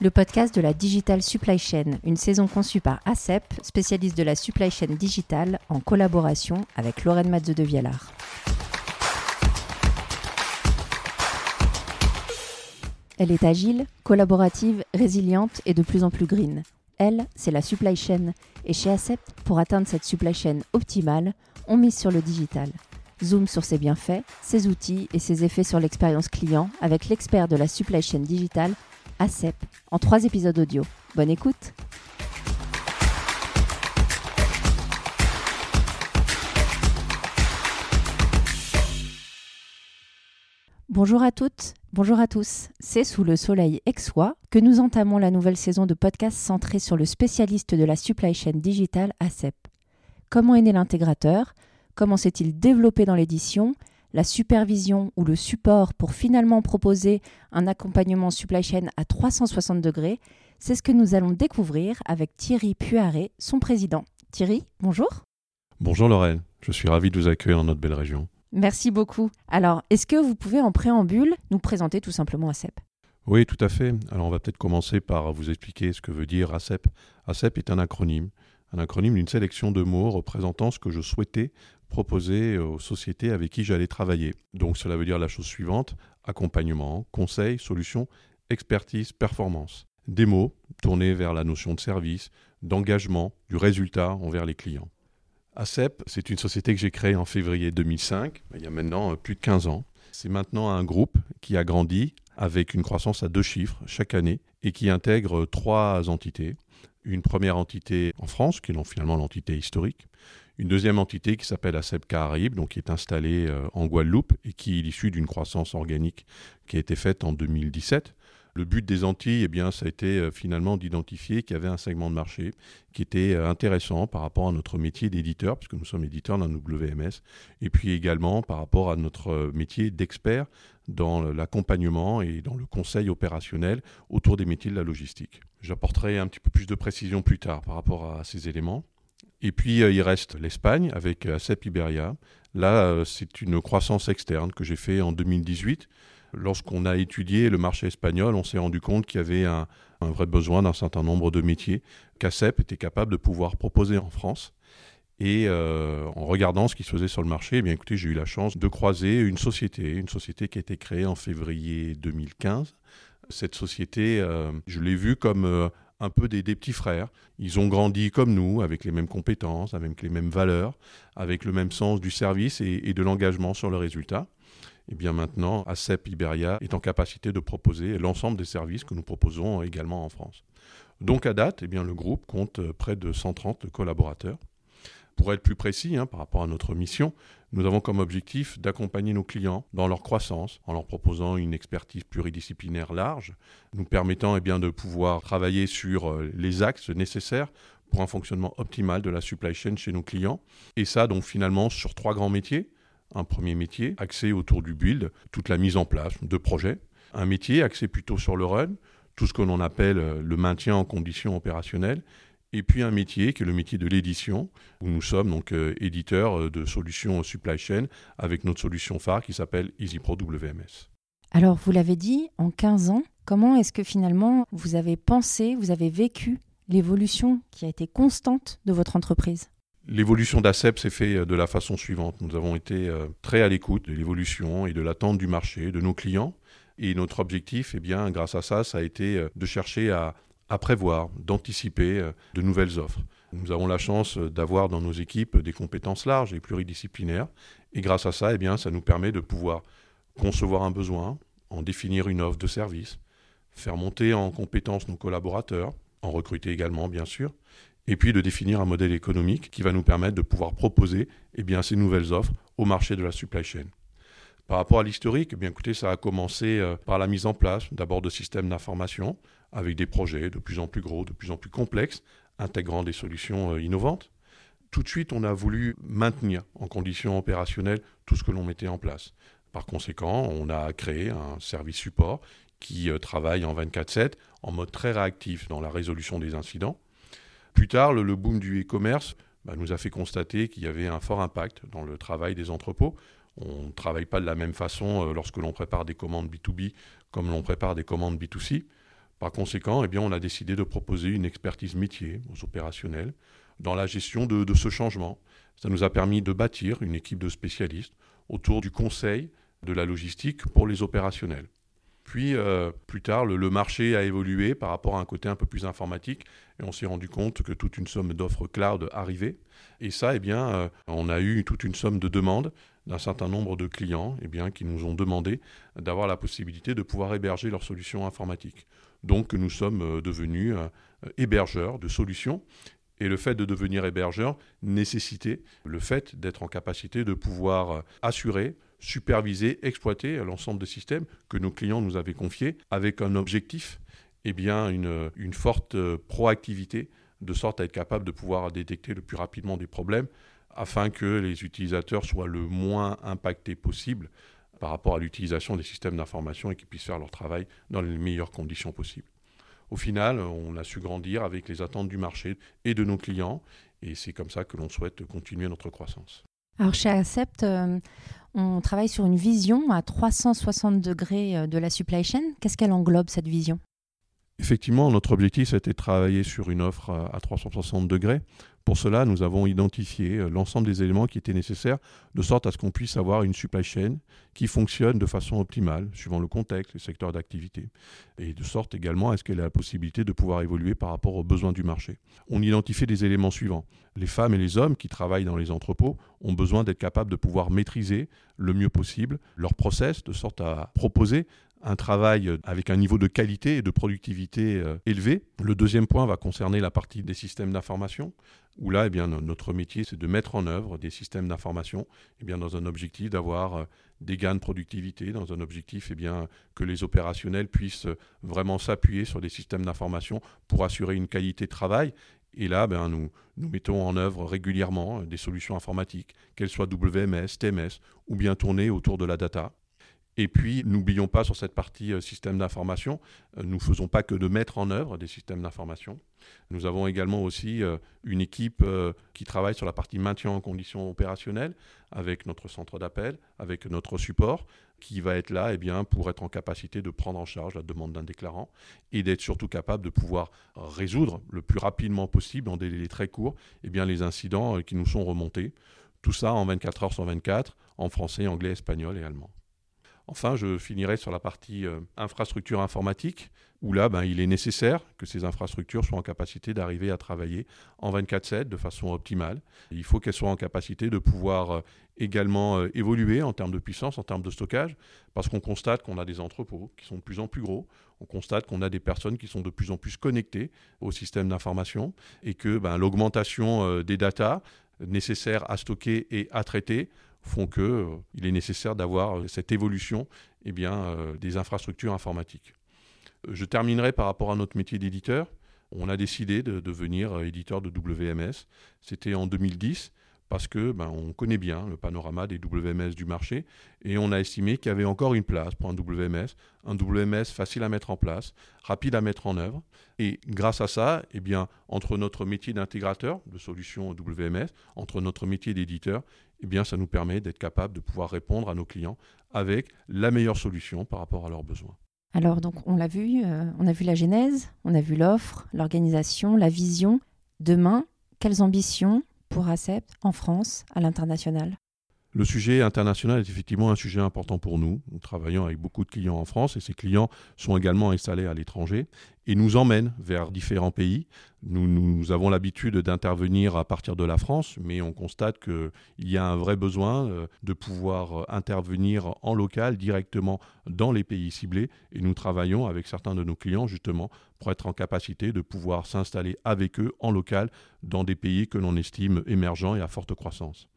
le podcast de la Digital Supply Chain, une saison conçue par ACEP, spécialiste de la supply chain digitale, en collaboration avec Lorraine Matze de Vialard. Elle est agile, collaborative, résiliente et de plus en plus green. Elle, c'est la supply chain. Et chez ACEP, pour atteindre cette supply chain optimale, on mise sur le digital. Zoom sur ses bienfaits, ses outils et ses effets sur l'expérience client avec l'expert de la supply chain digitale, ACEP, en trois épisodes audio. Bonne écoute Bonjour à toutes, bonjour à tous. C'est sous le soleil aixois que nous entamons la nouvelle saison de podcast centrée sur le spécialiste de la supply chain digitale ACEP. Comment est né l'intégrateur? Comment s'est-il développé dans l'édition? La supervision ou le support pour finalement proposer un accompagnement supply chain à 360 degrés C'est ce que nous allons découvrir avec Thierry Puaré, son président. Thierry, bonjour. Bonjour Laurel, je suis ravi de vous accueillir dans notre belle région. Merci beaucoup. Alors, est-ce que vous pouvez en préambule nous présenter tout simplement ACEP Oui, tout à fait. Alors, on va peut-être commencer par vous expliquer ce que veut dire ACEP. ACEP est un acronyme, un acronyme d'une sélection de mots représentant ce que je souhaitais proposer aux sociétés avec qui j'allais travailler. Donc, cela veut dire la chose suivante accompagnement, conseil, solution, expertise, performance. Des mots tournés vers la notion de service, d'engagement, du résultat envers les clients. ACEP, c'est une société que j'ai créée en février 2005, il y a maintenant euh, plus de 15 ans. C'est maintenant un groupe qui a grandi avec une croissance à deux chiffres chaque année et qui intègre trois entités. Une première entité en France, qui est finalement l'entité historique. Une deuxième entité qui s'appelle ACEP Caraïbes, donc qui est installée euh, en Guadeloupe et qui est issue d'une croissance organique qui a été faite en 2017. Le but des Antilles, eh ça a été euh, finalement d'identifier qu'il y avait un segment de marché qui était euh, intéressant par rapport à notre métier d'éditeur, puisque nous sommes éditeurs d'un WMS, et puis également par rapport à notre métier d'expert dans l'accompagnement et dans le conseil opérationnel autour des métiers de la logistique. J'apporterai un petit peu plus de précision plus tard par rapport à ces éléments. Et puis il reste l'Espagne avec ACEP Iberia. Là, c'est une croissance externe que j'ai fait en 2018 Lorsqu'on a étudié le marché espagnol, on s'est rendu compte qu'il y avait un, vrai besoin d'un certain nombre de métiers qu'ACEP était capable de pouvoir proposer en France. Et euh, en regardant ce qui se faisait sur le marché, eh bien écoutez, j'ai eu la chance de croiser une société, une société qui a été créée en février 2015. Cette société, euh, je l'ai vue comme euh, un peu des, petits frères. Ils ont grandi comme nous, avec les mêmes compétences, avec les mêmes valeurs, avec le même sens du service et de l'engagement sur le résultat et bien maintenant, ACEP Iberia est en capacité de proposer l'ensemble des services que nous proposons également en France. Donc à date, eh le groupe compte près de 130 collaborateurs. Pour être plus précis hein, par rapport à notre mission, nous avons comme objectif d'accompagner nos clients dans leur croissance en leur proposant une expertise pluridisciplinaire large, nous permettant eh de pouvoir travailler sur euh, les axes nécessaires pour un fonctionnement optimal de la supply chain chez nos clients. Et ça, donc finalement, sur trois grands métiers un premier métier axé autour du build, toute la mise en place de projets. Un métier axé plutôt sur le run, tout ce que l'on appelle euh, le maintien en conditions opérationnelles. Et puis un métier qui est le métier de l'édition, où nous sommes donc euh, éditeurs euh, de solutions supply chain avec notre solution phare qui s'appelle EasyPro WMS. Alors, vous l'avez dit, en 15 ans, comment est-ce que finalement vous avez pensé, vous avez vécu l'évolution qui a été constante de votre entreprise? L'évolution d'ACEP s'est faite euh, de la façon suivante. Nous avons été très à l'écoute de l'évolution et de l'attente du marché, de nos clients. Et notre objectif, eh bien, grâce à ça, ça a été de chercher à, prévoir, d'anticiper de nouvelles offres. Nous avons la chance d'avoir dans nos équipes des compétences larges et pluridisciplinaires. Et grâce à ça, eh bien, ça nous permet de pouvoir concevoir un besoin, en définir une offre de service, faire monter en compétences nos collaborateurs, en recruter également, bien sûr, et puis de définir un modèle économique qui va nous permettre de pouvoir proposer eh bien, ces nouvelles offres au marché de la supply chain. Par rapport à l'historique, eh bien, écoutez, ça a commencé euh, par la mise en place d'abord de systèmes d'information avec des projets de plus en plus gros, de plus en plus complexes, intégrant des solutions euh, innovantes. Tout de suite, on a voulu maintenir en conditions opérationnelles tout ce que l'on mettait en place. Par conséquent, on a créé un service support qui euh, travaille en 24/7 en mode très réactif dans la résolution des incidents plus tard, le, boom du e-commerce bah, nous a fait constater qu'il y avait un fort impact dans le travail des entrepôts. On ne travaille pas de la même façon euh, lorsque l'on prépare des commandes B2B comme l'on prépare des commandes B2C. Par conséquent, eh on a décidé de proposer une expertise métier aux opérationnels dans la gestion de, ce changement. Ça nous a permis de bâtir une équipe de spécialistes autour du conseil de la logistique pour les opérationnels. Puis, euh, plus tard, le, marché a évolué par rapport à un côté un peu plus informatique et on s'est rendu compte que toute une somme d'offres cloud arrivait. Et ça, eh bien, euh, on a eu toute une somme de demandes d'un certain nombre de clients eh qui nous ont demandé d'avoir la possibilité de pouvoir héberger leurs solutions informatiques. Donc, nous sommes euh, devenus hébergeurs de solutions. Et le fait de devenir hébergeur nécessitait le fait d'être en capacité de pouvoir assurer, superviser, exploiter l'ensemble des systèmes que nos clients nous avaient confiés avec un objectif, et eh bien une, une forte proactivité de sorte à être capable de pouvoir détecter le plus rapidement des problèmes afin que les utilisateurs soient le moins impactés possible par rapport à l'utilisation des systèmes d'information et qu'ils puissent faire leur travail dans les meilleures conditions possibles. Au final, on a su grandir avec les attentes du marché et de nos clients, et c'est comme ça que l'on souhaite continuer notre croissance. Alors chez Accept, euh, on travaille sur une vision à 360 degrés euh, de la supply chain. Qu'est-ce qu'elle englobe cette vision? Effectivement, notre objectif, c'était de travailler sur une offre à 360 degrés. Pour cela, nous avons identifié euh, l'ensemble des éléments qui étaient nécessaires, de sorte à ce qu'on puisse avoir une supply chain qui fonctionne de façon optimale, suivant le contexte, les secteurs d'activité, et de sorte également à ce qu'elle ait la possibilité de pouvoir évoluer par rapport aux besoins du marché. On identifie des éléments suivants. Les femmes et les hommes qui travaillent dans les entrepôts ont besoin d'être capables de pouvoir maîtriser le mieux possible leur process, de sorte à proposer un travail avec un niveau de qualité et de productivité euh, élevé. Le deuxième point va concerner la partie des systèmes d'information, où là, eh bien, notre métier, c'est de mettre en œuvre des systèmes d'information eh bien, dans un objectif d'avoir euh, des gains de productivité, dans un objectif eh bien, que les opérationnels puissent vraiment s'appuyer sur des systèmes d'information pour assurer une qualité de travail. Et là, ben, nous, nous mettons en œuvre régulièrement euh, des solutions informatiques, qu'elles soient WMS, TMS ou bien tournées autour de la data. Et puis, n'oublions pas sur cette partie euh, système d'information, euh, nous ne faisons pas que de mettre en œuvre des systèmes d'information. Nous avons également aussi euh, une équipe qui travaille sur la partie maintien en conditions opérationnelles avec notre centre d'appel, avec notre support, qui va être là eh bien, pour être en capacité de prendre en charge la demande d'un déclarant et d'être surtout capable de pouvoir résoudre le plus rapidement possible, en délai très court, eh bien, les incidents qui nous sont remontés. Tout ça en 24 heures sur 24, en français, anglais, espagnol et allemand. Enfin, je finirai sur la partie euh, infrastructure informatique, où là, ben, il est nécessaire que ces infrastructures soient en capacité d'arriver à travailler en 24-7 de façon optimale. il faut qu'elles soient en capacité de pouvoir euh, également euh, évoluer en termes de puissance, en termes de stockage, parce qu'on constate qu'on a des entrepôts qui sont de plus en plus gros, on constate qu'on a des personnes qui sont de plus en plus connectées au système d'information, et que ben, l'augmentation des datas nécessaires à stocker et à traiter font qu'il euh, est nécessaire d'avoir euh, cette évolution eh euh, des infrastructures informatiques. Je terminerai par rapport à notre métier d'éditeur. On a décidé de devenir éditeur de WMS. C'était en 2010 parce que ben, on connaît bien le panorama des WMS du marché et on a estimé qu'il y avait encore une place pour un WMS, un WMS facile à mettre en place, rapide à mettre en œuvre. Et grâce à ça, eh bien, entre notre métier d'intégrateur de solutions WMS, entre notre métier d'éditeur, eh bien, ça nous permet d'être capable de pouvoir répondre à nos clients avec la meilleure solution par rapport à leurs besoins. Alors, donc, on l'a vu, euh, on a vu la genèse, on a vu l'offre, l'organisation, la vision. Demain, quelles ambitions pour ACEP en France, à l'international le sujet international est effectivement un sujet important pour nous. Nous travaillons avec beaucoup de clients en France et ces clients sont également installés à l'étranger et nous emmènent vers différents pays. Nous, avons l'habitude d'intervenir à partir de la France, mais on constate qu'il y a un vrai besoin euh, de pouvoir intervenir en local directement dans les pays ciblés et nous travaillons avec certains de nos clients justement pour être en capacité de pouvoir s'installer avec eux en local dans des pays que l'on estime émergents et à forte croissance.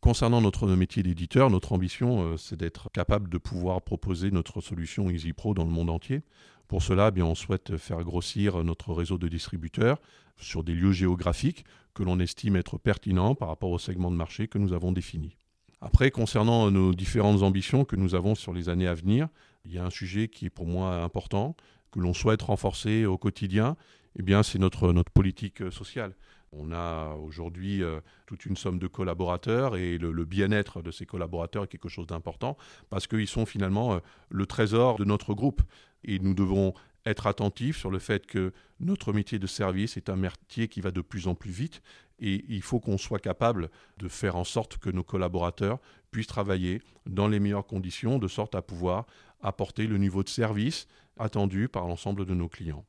Concernant notre métier d'éditeur, notre ambition, euh, c'est d'être capable de pouvoir proposer notre solution EasyPro dans le monde entier. Pour cela, eh on souhaite faire grossir notre réseau de distributeurs sur des lieux géographiques que l'on estime être pertinents par rapport au segment de marché que nous avons défini. Après, concernant nos différentes ambitions que nous avons sur les années à venir, il y a un sujet qui est pour moi important, que l'on souhaite renforcer au quotidien, eh c'est notre, notre politique sociale. On a aujourd'hui euh, toute une somme de collaborateurs et le, bien-être de ces collaborateurs est quelque chose d'important parce qu'ils sont finalement euh, le trésor de notre groupe. Et nous devons être attentif sur le fait que notre métier de service est un métier qui va de plus en plus vite et il faut qu'on soit capable de faire en sorte que nos collaborateurs puissent travailler dans les meilleures conditions de sorte à pouvoir apporter le niveau de service attendu par l'ensemble de nos clients.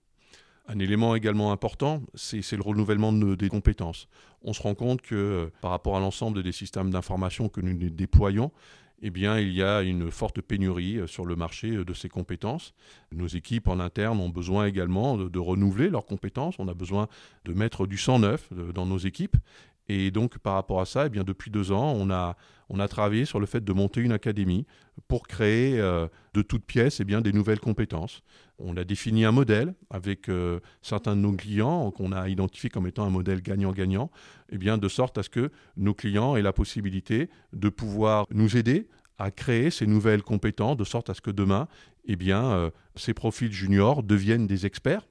Un élément également important, c'est le renouvellement des compétences. On se rend compte que par rapport à l'ensemble des systèmes d'information que nous déployons, eh il y a une forte pénurie euh, sur le marché euh, de ces compétences. Nos équipes en interne ont besoin également de, renouveler leurs compétences. On a besoin de mettre du sang neuf euh, dans nos équipes. Et donc, par rapport à ça, eh bien, depuis deux ans, on a, travaillé sur le fait de monter une académie pour créer de toutes pièces eh bien, des nouvelles compétences. On a défini un modèle avec certains de nos clients qu'on a identifié comme étant un modèle gagnant-gagnant, eh de sorte à ce que nos clients aient la possibilité de pouvoir nous aider à créer ces nouvelles compétences, de sorte à ce que demain, bien, ces profils juniors deviennent des experts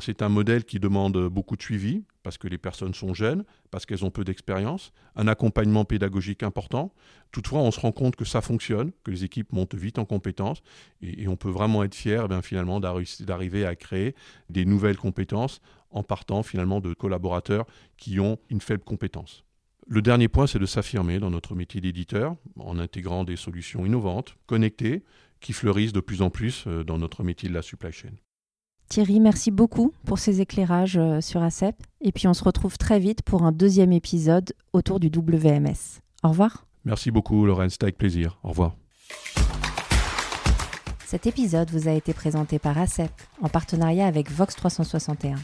c'est un modèle qui demande beaucoup de suivi, parce que les personnes sont jeunes, parce qu'elles ont peu d'expérience, un accompagnement pédagogique important. Toutefois, on se rend compte que ça fonctionne, que les équipes montent vite en compétences, et, on peut vraiment être fier eh finalement d'arriver à créer des nouvelles compétences en partant finalement de collaborateurs qui ont une faible compétence. Le dernier point, c'est de s'affirmer dans notre métier d'éditeur en intégrant des solutions innovantes, connectées, qui fleurissent de plus en plus euh, dans notre métier de la supply chain. Thierry, merci beaucoup pour ces éclairages euh, sur ACEP. Et puis on se retrouve très vite pour un deuxième épisode autour du WMS. Au revoir. Merci beaucoup, Laurence. C'était avec plaisir. Au revoir. Cet épisode vous a été présenté par ACEP en partenariat avec Vox 361.